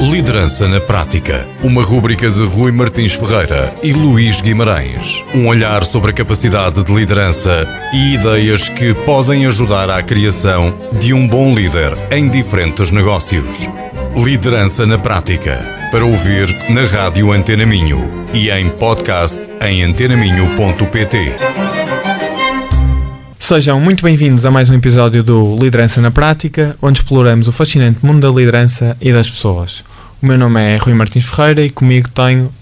Liderança na Prática. Uma rúbrica de Rui Martins Ferreira e Luís Guimarães. Um olhar sobre a capacidade de liderança e ideias que podem ajudar à criação de um bom líder em diferentes negócios. Liderança na Prática. Para ouvir na Rádio Antena Minho e em podcast em antenaminho.pt. Sejam muito bem-vindos a mais um episódio do Liderança na Prática, onde exploramos o fascinante mundo da liderança e das pessoas. O meu nome é Rui Martins Ferreira e comigo tenho,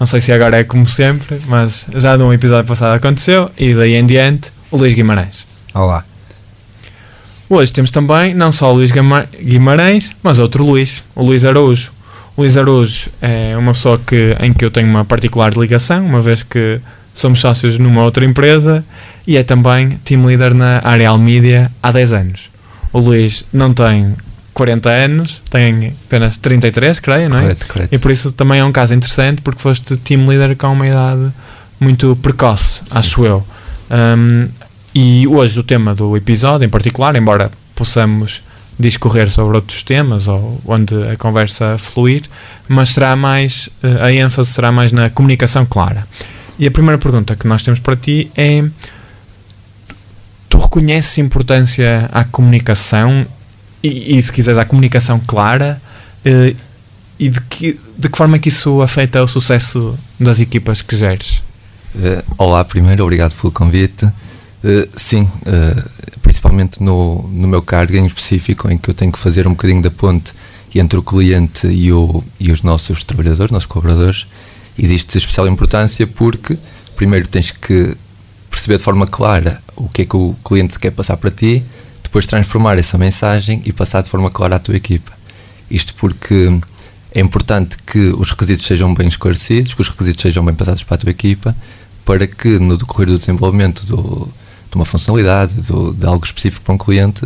não sei se agora é como sempre, mas já num episódio passado aconteceu, e daí em diante, o Luís Guimarães. Olá. Hoje temos também não só o Luís Guima- Guimarães, mas outro Luís, o Luís Araújo. O Luís Araújo é uma pessoa que, em que eu tenho uma particular ligação, uma vez que somos sócios numa outra empresa e é também team leader na Areal Media há 10 anos. O Luís não tem 40 anos, tem apenas 33, creio, não é? Correto, correto. E por isso também é um caso interessante porque foste team leader com uma idade muito precoce, acho eu. Um, e hoje o tema do episódio em particular, embora possamos discorrer sobre outros temas ou onde a conversa fluir, mas será mais, eh, a ênfase será mais na comunicação clara. E a primeira pergunta que nós temos para ti é: reconheces importância à comunicação e, e se quiseres, à comunicação clara? eh, e de que, de que forma é que isso afeta o sucesso das equipas que geres? Eh, olá, primeiro, obrigado pelo convite. Eh, sim, principalmente no, no meu cargo em específico, em que eu tenho que fazer um bocadinho da ponte entre o cliente e, o, e os nossos trabalhadores, nossos colaboradores, existe especial importância porque, primeiro, tens que perceber de forma clara o que é que o cliente quer passar para ti, depois transformar essa mensagem e passar de forma clara à tua equipa. Isto porque é importante que os requisitos sejam bem esclarecidos, que os requisitos sejam bem passados para a tua equipa, para que no decorrer do desenvolvimento do, de uma funcionalidade, do, de algo específico para um cliente,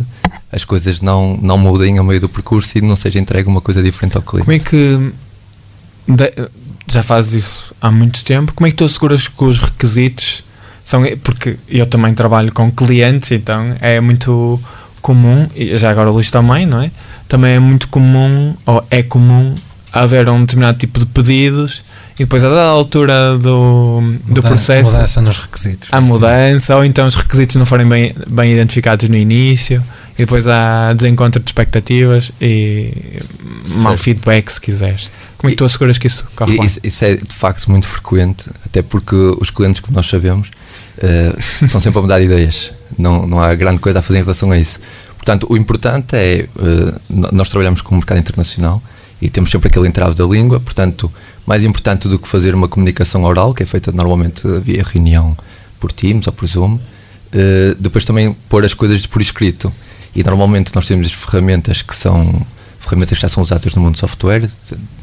as coisas não, não mudem ao meio do percurso e não seja entregue uma coisa diferente ao cliente. Como é que de- já fazes isso há muito tempo? Como é que tu asseguras que os requisitos são porque eu também trabalho com clientes, então é muito comum, e já agora o Luís também, não é? Também é muito comum, ou é comum, haver um determinado tipo de pedidos e depois a dada altura do, do Mudan- processo Mudança nos requisitos. há mudança, ou então os requisitos não forem bem, bem identificados no início, e depois há desencontro de expectativas e mau Certo. feedback, se quiseres. Como é que tu asseguras que isso corre E bem? Isso, isso é de facto muito frequente, até porque os clientes, como nós sabemos, eh, estão sempre a mudar de ideias. Não, não há grande coisa a fazer em relação a isso. Portanto, o importante é. no- nós trabalhamos com o mercado internacional e temos sempre aquele entrave da língua, portanto, mais importante do que fazer uma comunicação oral, que é feita normalmente via reunião por Teams ou por Zoom, eh, depois também pôr as coisas por escrito. E normalmente nós temos as ferramentas que são ferramentas que já são usadas no mundo do software,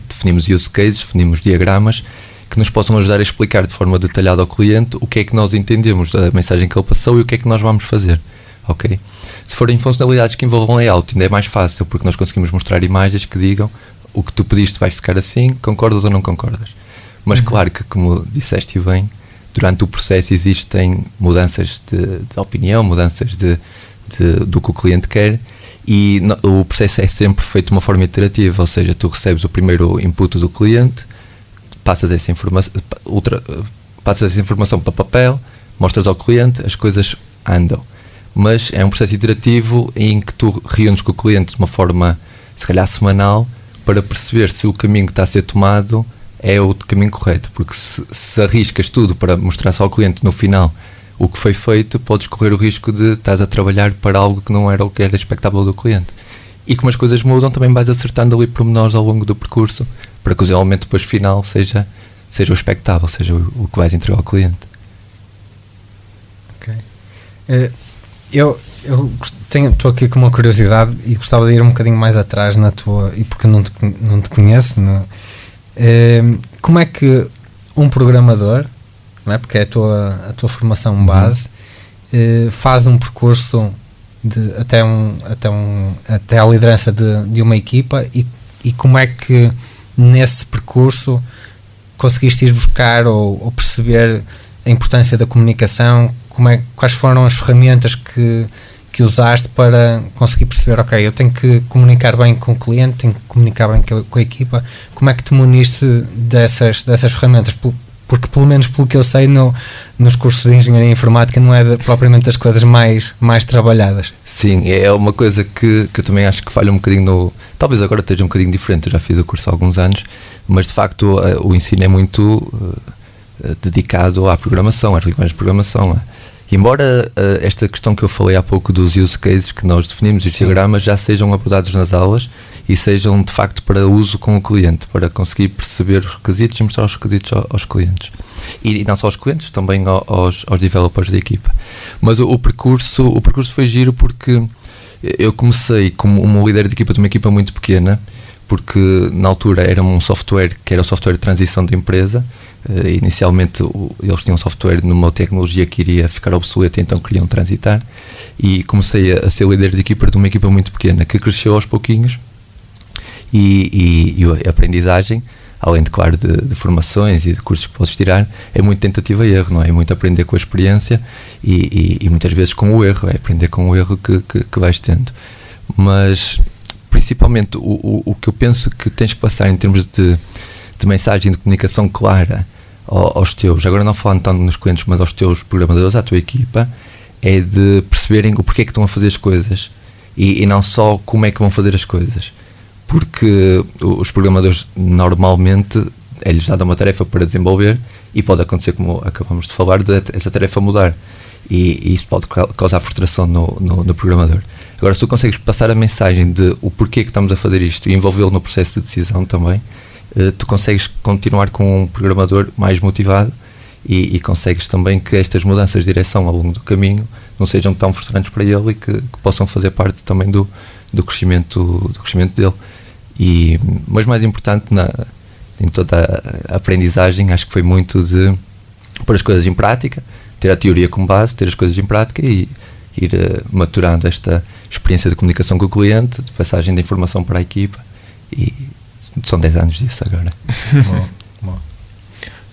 definimos use cases, definimos diagramas que nos possam ajudar a explicar de forma detalhada ao cliente o que é que nós entendemos da mensagem que ele passou e o que é que nós vamos fazer. Ok? Se forem funcionalidades que envolvam layout, ainda é mais fácil porque nós conseguimos mostrar imagens que digam o que tu pediste vai ficar assim, concordas ou não concordas. Mas claro que, como disseste bem, durante o processo existem mudanças de, de opinião, mudanças de, de- do que o cliente quer e no- o processo é sempre feito de uma forma iterativa, ou seja, tu recebes o primeiro input do cliente, passas essa informação, ultra, passas essa informação para papel, mostras ao cliente, as coisas andam. Mas é um processo iterativo em que tu reúnes com o cliente de uma forma, se calhar, semanal, para perceber se o caminho que está a ser tomado é o caminho correto. Porque se, se arriscas tudo para mostrar só ao cliente no final o que foi feito, podes correr o risco de estás a trabalhar para algo que não era o que era expectável do cliente. E como as coisas mudam, também vais acertando ali pormenores ao longo do percurso para que o desenvolvimento depois final seja, seja o expectável, seja o, o que vais entregar ao cliente. Ok. Eh, eu estou aqui com uma curiosidade e gostava de ir um bocadinho mais atrás na tua. E porque não te, não te conheço, não- Eh, como é que um programador, não é? porque é a tua, a tua formação base, eh, faz um percurso de, até, um, até, um, até a liderança de, de uma equipa e, e como é que nesse percurso conseguiste ir buscar ou, ou perceber a importância da comunicação, como é, quais foram as ferramentas que, que usaste para conseguir perceber, ok, eu tenho que comunicar bem com o cliente, tenho que comunicar bem com a equipa. Como é que te muniste dessas, dessas ferramentas? Porque, pelo menos pelo que eu sei, no, nos cursos de engenharia informática não é de, propriamente das coisas mais, mais trabalhadas. Sim, é uma coisa que, que eu também acho que falha um bocadinho no. Talvez agora esteja um bocadinho diferente, eu já fiz o curso há alguns anos, mas de facto eh, o ensino é muito uh, dedicado à programação, às linguagens de programação. Embora uh, esta questão que eu falei há pouco dos use cases que nós definimos, os diagramas, já sejam abordados nas aulas e sejam de facto para uso com o cliente, para conseguir perceber os requisitos e mostrar os requisitos aos, aos clientes. E, e, não só aos clientes, também aos, aos developers da equipa. Mas o, o, percurso, o percurso foi giro porque eu comecei como um líder de equipa de uma equipa muito pequena, porque na altura era um software que era o software de transição de empresa Uh, inicialmente o, eles tinham um software numa tecnologia que iria ficar obsoleta, então queriam transitar. E comecei a, a, ser líder de equipa de uma equipa muito pequena que cresceu aos pouquinhos. E, e, e a aprendizagem, além de, claro, de, de, formações e de cursos que podes tirar, é muito tentativa e erro, não é? É muito aprender com a experiência e, e muitas vezes com o erro, é aprender com o erro que, que, que vais tendo. Mas principalmente o, o, o que eu penso que tens que passar em termos de de mensagem de comunicação clara aos teus, agora não falando tanto nos clientes, mas aos teus programadores, à tua equipa, é de perceberem o porquê que estão a fazer as coisas e, e não só como é que vão fazer as coisas. Porque os programadores normalmente é-lhes dada uma tarefa para desenvolver e pode acontecer, como acabamos de falar, de essa tarefa mudar. E, e isso pode causar frustração no, no, no, programador. Agora, se tu consegues passar a mensagem de o porquê que estamos a fazer isto e envolvê-lo no processo de decisão também, eh, tu consegues continuar com um programador mais motivado e, e, consegues também que estas mudanças de direção ao longo do caminho não sejam tão frustrantes para ele e que, que possam fazer parte também do, do, crescimento, do crescimento dele. E, mas mais importante na, em toda a aprendizagem, acho que foi muito de pôr as coisas em prática, ter a teoria como base, ter as coisas em prática e ir uh, maturando esta experiência de comunicação com o cliente, de passagem de informação para a equipa e, são 10 anos disso agora. bom, bom.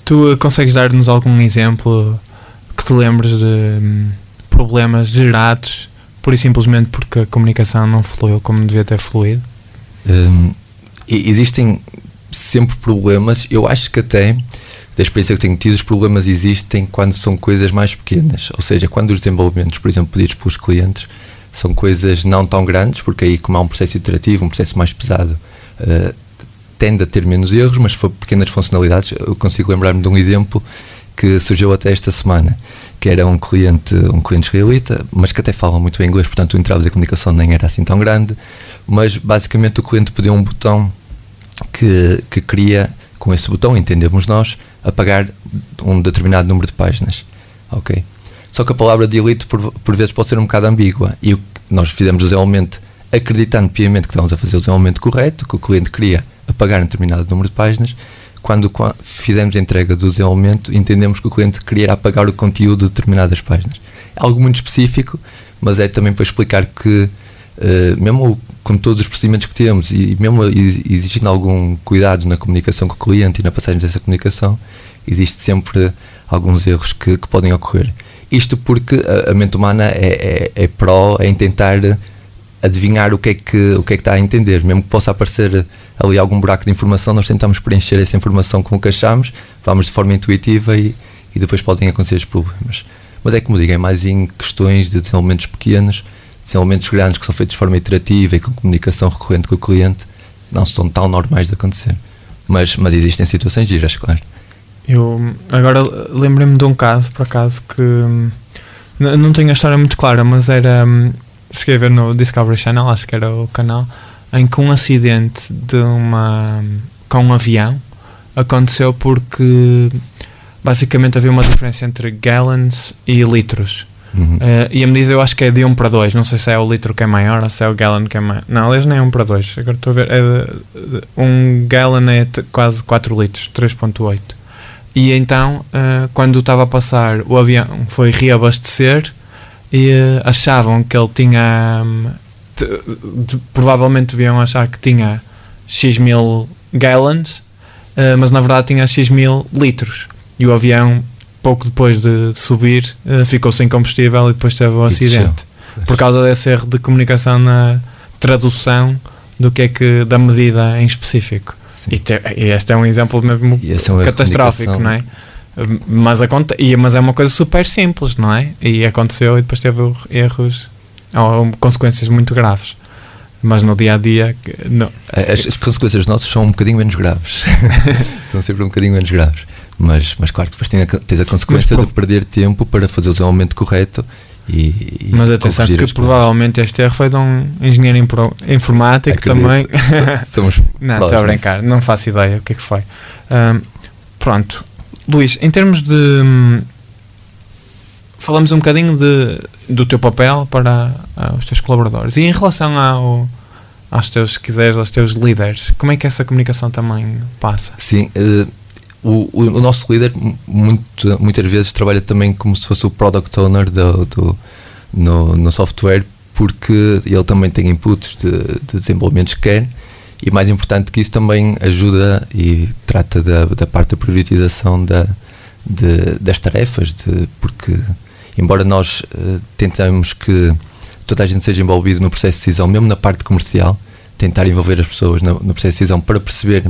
Tu uh, consegues dar-nos algum exemplo que te lembres de um, problemas gerados por e simplesmente porque a comunicação não fluiu como devia ter fluído? Um, existem sempre problemas. Eu acho que até da experiência que tenho tido, os problemas existem quando são coisas mais pequenas. Ou seja, quando os desenvolvimentos, por exemplo, pedidos pelos clientes, são coisas não tão grandes, porque aí, como há um processo iterativo, um processo mais pesado, uh, tende a ter menos erros, mas for pequenas funcionalidades. Eu consigo lembrar-me de um exemplo que surgiu até esta semana, que era um cliente, um cliente israelita, mas que até fala muito bem inglês, portanto o entrave de comunicação nem era assim tão grande, mas basicamente o cliente pediu um botão que, que queria, com esse botão, entendemos nós, apagar um determinado número de páginas. Ok? Só que a palavra delete por, por vezes pode ser um bocado ambígua e o, nós fizemos o desenvolvimento acreditando piamente que estávamos a fazer o desenvolvimento correto, que o cliente queria apagar um determinado número de páginas. Quando fizemos a entrega do desenvolvimento, entendemos que o cliente queria apagar o conteúdo de determinadas páginas. É algo muito específico, mas é também para explicar que, uh, mesmo com todos os procedimentos que temos e mesmo exigindo algum cuidado na comunicação com o cliente e na passagem dessa comunicação, existe sempre alguns erros que, que podem ocorrer. Isto porque a, a mente humana é, é, é pró em tentar adivinhar o que, é que, o que é que está a entender, mesmo que possa aparecer ali algum buraco de informação, nós tentamos preencher essa informação com o que achamos, vamos de forma intuitiva e, e depois podem acontecer os problemas. Mas é como digo, é mais em questões de desenvolvimentos pequenos, desenvolvimentos grandes que são feitos de forma iterativa e com comunicação recorrente com o cliente, não são tão normais de acontecer. Mas, mas existem situações giras, claro. Eu agora lembrei-me de um caso, por acaso, que não tenho a história muito clara, mas era. Se quer ver no Discovery Channel, acho que era o canal, em que um acidente de uma com um avião aconteceu porque basicamente havia uma diferença entre gallons e litros. Uhum. Uh, e a medida eu acho que é de 1 para 2. Não sei se é o litro que é maior ou se é o gallon que é maior. Não, aliás, nem é 1 para 2. Agora estou a ver. É de, de, um gallon é quase 4 litros, 3,8. E então, uh, quando estava a passar, o avião foi reabastecer e uh, achavam que ele tinha. Um, de, provavelmente deviam achar que tinha X mil gallons, uh, mas na verdade tinha X mil litros. E o avião, pouco depois de, de subir, uh, ficou sem combustível e depois teve o um acidente. por causa desse erro de comunicação na tradução do que é que da medida em específico. E, te, e, este é um exemplo mesmo é catastrófico, não é? Mas, aconte, mas é uma coisa super simples, não é? E aconteceu e depois teve erros ou consequências muito graves. Mas no dia a dia, não. As, as consequências nossas são um bocadinho menos graves. são sempre um bocadinho menos graves. Mas, mas claro, depois tens a, tens a consequência de perder tempo para fazer o desenvolvimento correto e, e mas atenção que provavelmente este erro foi de um engenheiro informático Acredito. também. Somos não, estou a brincar, não faço ideia o que é que foi. Um, pronto, Luís, em termos de. Hum, falamos um bocadinho de, do teu papel para uh, os teus colaboradores e em relação ao, aos teus, se quiseres, aos teus líderes, como é que essa comunicação também passa? Sim, uh, o, o, nosso líder muito, muitas vezes trabalha também como se fosse o product owner do, do no, no, software porque ele também tem inputs de, de desenvolvimentos que quer e mais importante que isso também ajuda e trata da, da parte da priorização da, de, das tarefas de, porque embora nós uh, tentamos que toda a gente seja envolvido no processo de decisão mesmo na parte comercial tentar envolver as pessoas no, no processo de decisão para perceber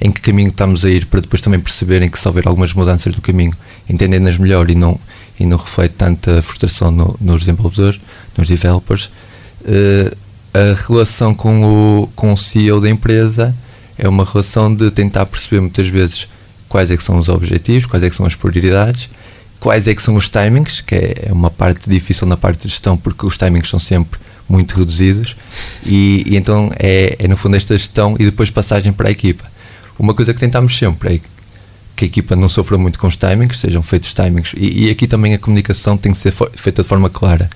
em que caminho estamos a ir, para depois também perceberem que se houver algumas mudanças do caminho, entendendo-nas melhor e não, e não reflete tanta frustração no, nos desenvolvedores, nos developers. Uh, a relação com o, com o CEO da empresa é uma relação de tentar perceber muitas vezes quais é que são os objetivos, quais é que são as prioridades, quais é que são os timings, que é uma parte difícil na parte de gestão porque os timings são sempre muito reduzidos e, e então é, é no fundo esta gestão e depois passagem para a equipa. Uma coisa que tentamos sempre é que a equipa não sofra muito com os timings, sejam feitos timings. E, e aqui também a comunicação tem que ser feita de forma clara,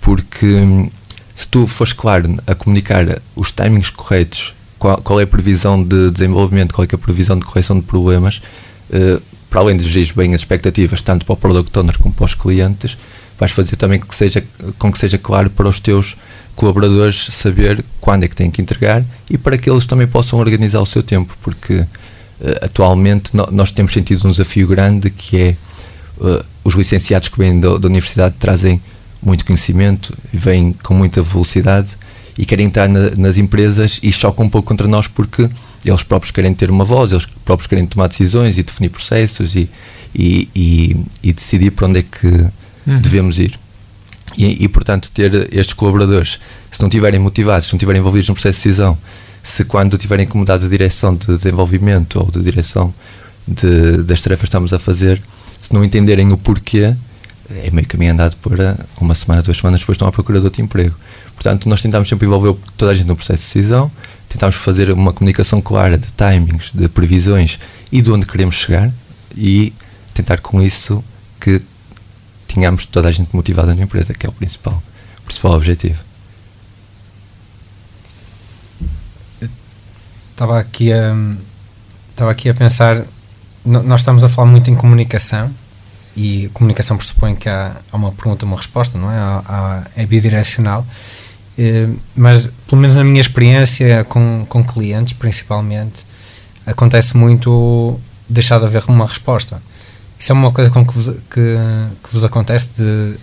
porque hum, se tu fores claro a comunicar os timings corretos, qual, qual, é a previsão de desenvolvimento, qual é, é a previsão de correção de problemas, uh, para além de gerir bem as expectativas, tanto para o product owner como para os clientes, vais fazer também que seja, com que seja claro para os teus colaboradores saber quando é que têm que entregar e para que eles também possam organizar o seu tempo, porque uh, atualmente no, nós temos sentido um desafio grande que é uh, os licenciados que vêm da, da universidade trazem muito conhecimento, vêm com muita velocidade e querem entrar na, nas empresas e chocam um pouco contra nós porque eles próprios querem ter uma voz, eles próprios querem tomar decisões e definir processos e, e, e, e decidir para onde é que uhum. devemos ir. E, e, portanto, ter estes colaboradores, se não estiverem motivados, se não estiverem envolvidos no processo de decisão, se quando tiverem como de direção de desenvolvimento ou de direção de, das tarefas que estamos a fazer, se não entenderem o porquê, é meio caminho andado para uma semana, duas semanas depois estão à procura de outro emprego. Portanto, nós tentamos sempre envolver toda a gente no processo de decisão, tentamos fazer uma comunicação clara de timings, de previsões e de onde queremos chegar e tentar com isso que tenhamos toda a gente motivada na empresa, que é o principal, o principal objetivo. Estava aqui a estava aqui a pensar, nós estamos a falar muito em comunicação e comunicação pressupõe que há, há uma pergunta, uma resposta, não é? Há, há, é bidirecional, eh, mas pelo menos na minha experiência com, com clientes, principalmente, acontece muito deixar de haver uma resposta. Isso é uma coisa com que, vos, que, que vos acontece de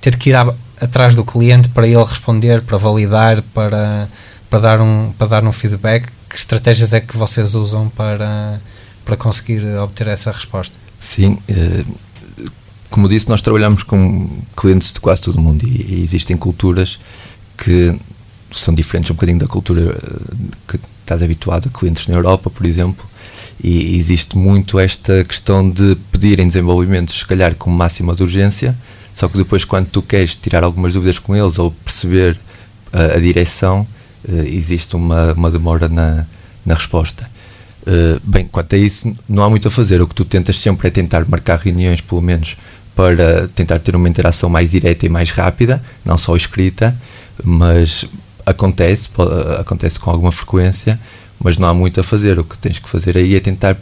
ter que ir a, atrás do cliente para ele responder, para validar, para, para, dar um, para dar um feedback. Que estratégias é que vocês usam para, para conseguir obter essa resposta? Sim, eh, como disse, nós trabalhamos com clientes de quase todo o mundo e, e existem culturas que são diferentes um bocadinho da cultura eh, que estás habituado a clientes na Europa, por exemplo, e existe muito esta questão de pedirem desenvolvimentos, se calhar com máxima de urgência, só que depois, quando tu queres tirar algumas dúvidas com eles ou perceber uh, a direção, uh, existe uma, uma demora na, na resposta. Bem, quanto a isso, não há muito a fazer. O que tu tentas sempre é tentar marcar reuniões, pelo menos, para tentar ter uma interação mais direta e mais rápida, não só escrita, mas acontece, acontece com alguma frequência mas não há muito a fazer. O que tens que fazer aí é tentar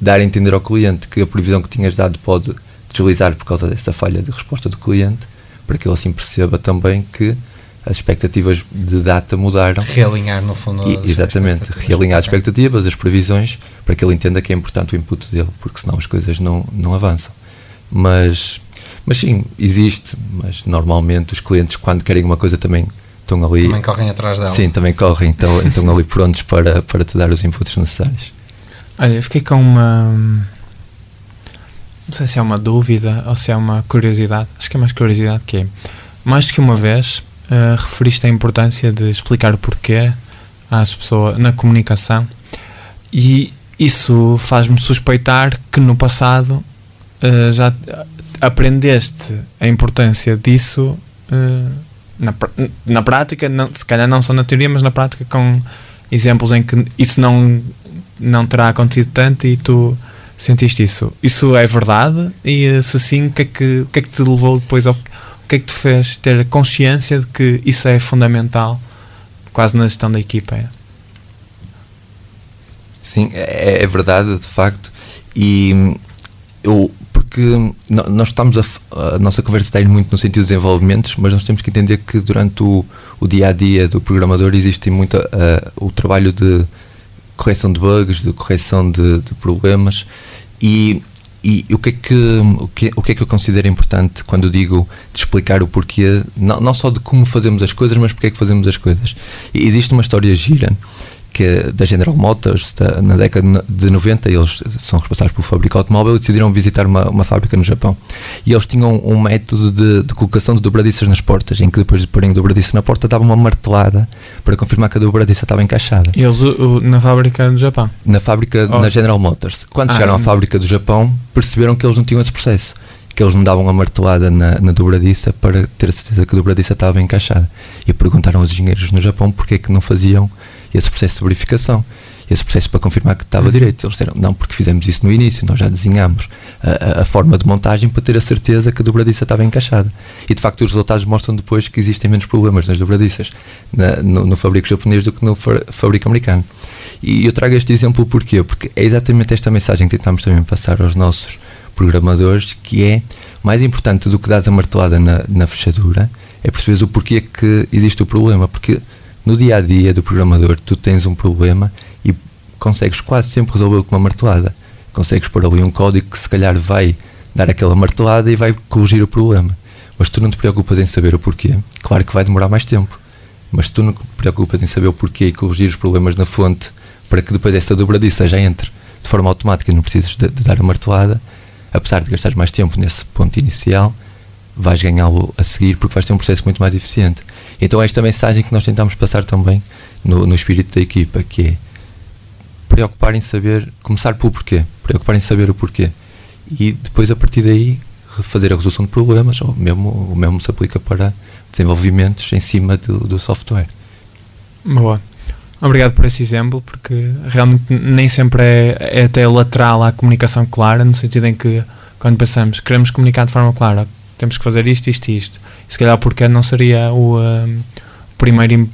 dar a entender ao cliente que a previsão que tinhas dado pode deslizar por causa dessa falha de resposta do cliente, para que ele assim perceba também que as expectativas de data mudaram. Realinhar, no fundo, e, Exatamente, realinhar as expectativas, as previsões, para que ele entenda que é importante o input dele, porque senão as coisas não, não avançam. Mas, Mas sim, existe, mas normalmente os clientes, quando querem uma coisa, também estão ali. Também correm atrás dela. Sim, também correm, então, estão ali prontos para, para te dar os inputs necessários. Olha, eu fiquei com uma. Não sei se é uma dúvida ou se é uma curiosidade. Acho que é mais curiosidade que é. Mais do que uma vez, uh, referiste a importância de explicar o porquê às pessoas na comunicação e isso faz-me suspeitar que no passado uh, já aprendeste a importância disso uh, na, na prática, não, se calhar não só na teoria, mas na prática com exemplos em que isso não, não terá acontecido tanto e tu sentiste isso. Isso é verdade? E eh, se sim, o que é que, que, é que te levou depois ao. O que é que te fez ter consciência de que isso é fundamental, quase na gestão da equipa? É? Sim, é, é verdade, de facto. E eu, porque nós estamos a, a nossa conversa está indo muito no sentido de desenvolvimentos, mas nós temos que entender que durante o, o dia a dia do programador existe muito uh, o trabalho de correção de bugs, de correção de, de problemas e, e, o, que é que, o, que, o que é que eu considero importante quando digo de explicar o porquê, não, não só de como fazemos as coisas, mas porque é que fazemos as coisas. E existe uma história gira que é da General Motors, da, na década de 90, eles são responsáveis pelo fábrica automóvel e decidiram visitar uma, uma fábrica no Japão. E eles tinham um método de, de colocação de dobradiças nas portas, em que depois de porem a dobradiça na porta, davam uma martelada para confirmar que a dobradiça estava encaixada. E eles o, na fábrica do Japão? Na fábrica, oh. na General Motors. Quando ah, chegaram à fábrica do Japão, perceberam que eles não tinham esse processo que eles não davam a martelada na, na dobradiça para ter a certeza que a dobradiça estava encaixada. E perguntaram aos engenheiros no Japão porque é que não faziam esse processo de verificação, esse processo para confirmar que estava uhum. direito. Eles disseram, não, porque fizemos isso no início, nós já desenhámos a, a, forma de montagem para ter a certeza que a dobradiça estava encaixada. E de facto os resultados mostram depois que existem menos problemas nas dobradiças na, no, no fabrico japonês do que no fabrico americano. E eu trago este exemplo porquê? Porque é exatamente esta mensagem que tentamos também passar aos nossos programadores, que é mais importante do que dar a martelada na, na fechadura, é perceberes o porquê que existe o problema. Porque no dia a dia do programador, tu tens um problema e consegues quase sempre resolvê-lo com uma martelada. Consegues pôr ali um código que se calhar vai dar aquela martelada e vai corrigir o problema. Mas tu não te preocupas em saber o porquê. Claro que vai demorar mais tempo. Mas tu não te preocupas em saber o porquê e corrigir os problemas na fonte para que depois essa dobradiça já entre de forma automática e não precises de, de dar a martelada. Apesar de gastar mais tempo nesse ponto inicial, vais ganhá-lo a seguir porque vais ter um processo muito mais eficiente. Então é esta mensagem que nós tentamos passar também no, no espírito da equipa, que é preocupar em saber, começar pelo porquê, preocupar em saber o porquê e depois a partir daí fazer a resolução de problemas ou mesmo, o mesmo se aplica para desenvolvimentos em cima do, do software. Boa. Obrigado por esse exemplo, porque realmente nem sempre é, é até lateral à comunicação clara, no sentido em que quando pensamos queremos comunicar de forma clara, temos que fazer isto, isto e isto se calhar porque não seria o primeiro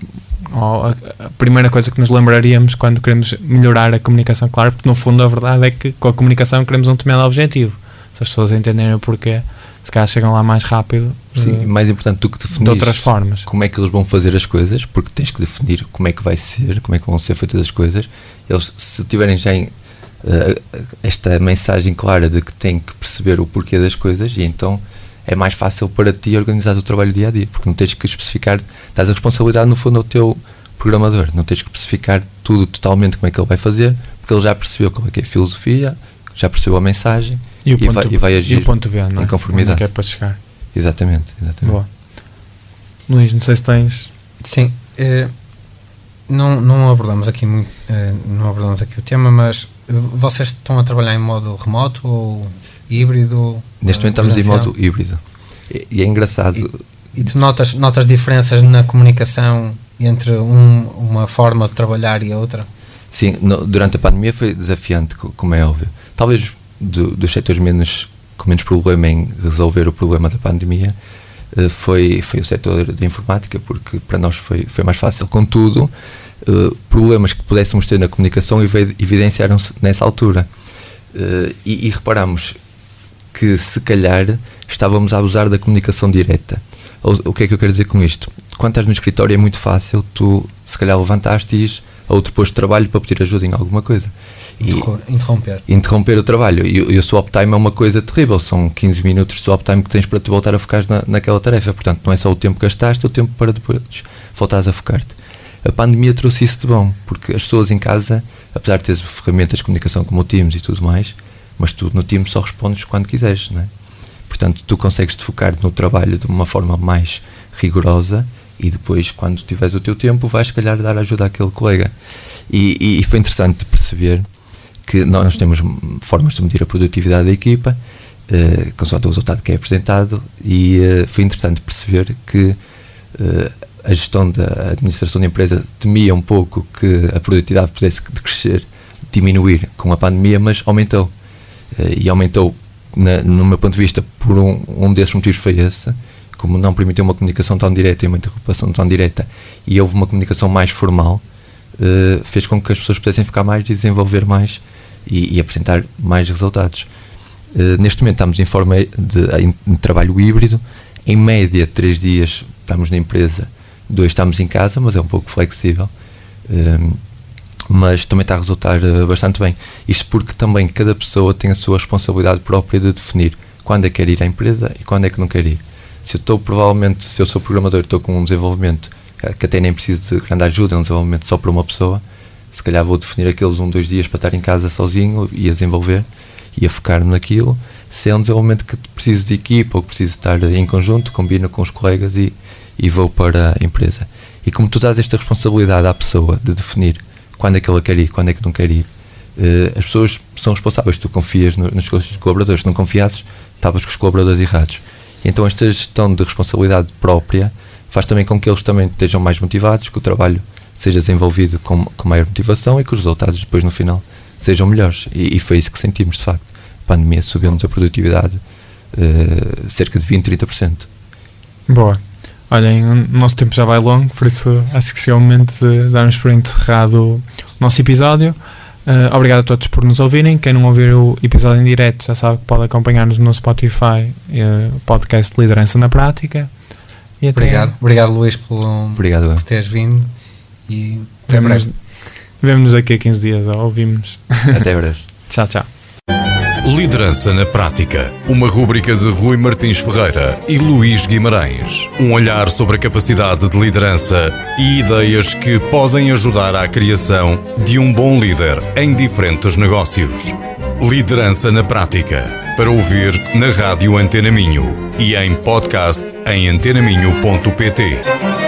a, a primeira coisa que nos lembraríamos quando queremos melhorar a comunicação, claro, porque no fundo a verdade é que com a comunicação queremos um determinado objetivo. Se as pessoas entenderem o porquê, se calhar chegam lá mais rápido. Sim, uh, mais importante do que definir de outras formas. como é que eles vão fazer as coisas, porque tens que definir como é que vai ser, como é que vão ser feitas as coisas. Eles, se tiverem já em, uh, esta mensagem clara de que têm que perceber o porquê das coisas, e então é mais fácil para ti organizar o trabalho dia a dia, porque não tens que especificar, estás a responsabilidade no fundo ao teu programador, não tens que especificar tudo totalmente como é que ele vai fazer, porque ele já percebeu qual é que é a filosofia, já percebeu a mensagem e, e, vai, e vai, agir ponto B, não é? em conformidade. é para chegar. Exatamente, exatamente. Boa. Luís, não sei se tens. Sim, eh, não, não abordamos aqui muito, eh, não abordamos aqui o tema, mas vocês estão a trabalhar em modo remoto ou híbrido? Neste momento estamos em modo híbrido. E, e é engraçado. E, e, tu notas, notas diferenças na comunicação entre um, uma forma de trabalhar e a outra? Sim, no, durante a pandemia foi desafiante, como é óbvio. Talvez do, dos setores menos, com menos problema em resolver o problema da pandemia eh, foi, foi o setor de informática, porque para nós foi, foi mais fácil. Contudo, uh, problemas que pudéssemos ter na comunicação evidenciaram-se nessa altura. Uh, e, e reparamos que se calhar estávamos a abusar da comunicação direta. O que é que eu quero dizer com isto? Quando estás no escritório é muito fácil, tu se calhar levantaste e a outro posto de trabalho para pedir ajuda em alguma coisa. E interromper. Interromper o trabalho. E, e o swap time é uma coisa terrível. São 15 minutos de swap time que tens para te voltar a focar na, naquela tarefa. Portanto, não é só o tempo que gastaste, é o tempo para depois voltares a focar-te. A pandemia trouxe isso de bom, porque as pessoas em casa, apesar de teres ferramentas de comunicação como o Teams e tudo mais, mas tu no Teams só respondes quando quiseres, não é? Portanto, tu consegues te focar no trabalho de uma forma mais rigorosa e depois, quando tiveres o teu tempo, vais, se calhar, dar ajuda àquele colega. E, e, foi interessante perceber que nós temos formas de medir a produtividade da equipa, uh, consoante o resultado que é apresentado, e uh, foi interessante perceber que uh, a gestão da administração da empresa temia um pouco que a produtividade pudesse crescer, diminuir com a pandemia, mas aumentou. Uh, e aumentou, na, no meu ponto de vista, por um, um desses motivos foi esse, como não permitiu uma comunicação tão direta e uma interrupção tão direta, e houve uma comunicação mais formal, uh, fez com que as pessoas pudessem ficar mais desenvolver mais e, e apresentar mais resultados. Uh, neste momento estamos em forma de, em trabalho híbrido, em média, três dias estamos na empresa, dois estamos em casa, mas é um pouco flexível. Mas também está a resultar uh, bastante bem. Isto porque também cada pessoa tem a sua responsabilidade própria de definir quando é que quer ir à empresa e quando é que não quer ir. Se eu estou, provavelmente, se eu sou programador e estou com um desenvolvimento uh, que até nem preciso de grande ajuda, é um desenvolvimento só para uma pessoa, se calhar vou definir aqueles um, dois dias para estar em casa sozinho e a desenvolver e a focar-me naquilo. Se é um desenvolvimento que preciso de equipa ou que preciso estar em conjunto, combino com os colegas e, e vou para a empresa. E como tu dás esta responsabilidade à pessoa de definir quando é que ela quer ir, quando é que não quer ir, uh, as pessoas são responsáveis, tu confias no, nos colaboradores, se não confiasses, estavas com os colaboradores errados. Então esta gestão de responsabilidade própria faz também com que eles também estejam mais motivados, que o trabalho seja desenvolvido com, com maior motivação e que os resultados depois no final sejam melhores. E, e foi isso que sentimos de facto. A pandemia subiu-nos a produtividade uh, cerca de 20, 30%. Boa. Olhem, o nosso tempo já vai longo, por isso acho que chegou o momento de darmos por enterrado o nosso episódio. Uh, obrigado a todos por nos ouvirem. Quem não ouviu o episódio em direto já sabe que pode acompanhar-nos no Spotify, uh, podcast Liderança na Prática. E até obrigado, obrigado Luís por, obrigado. por teres vindo e até breve. Vemo-nos daqui a 15 dias, ou ouvimos. Até breve. tchau, tchau. Liderança na Prática. Uma rúbrica de Rui Martins Ferreira e Luís Guimarães. Um olhar sobre a capacidade de liderança e ideias que podem ajudar à criação de um bom líder em diferentes negócios. Liderança na Prática. Para ouvir na Rádio Antena Minho e em podcast em antenaminho.pt.